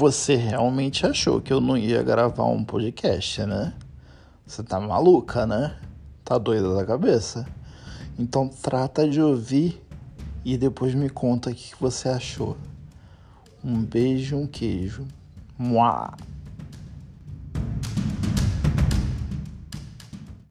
Você realmente achou que eu não ia gravar um podcast, né? Você tá maluca, né? Tá doida da cabeça? Então trata de ouvir e depois me conta o que você achou. Um beijo, um queijo. Mua!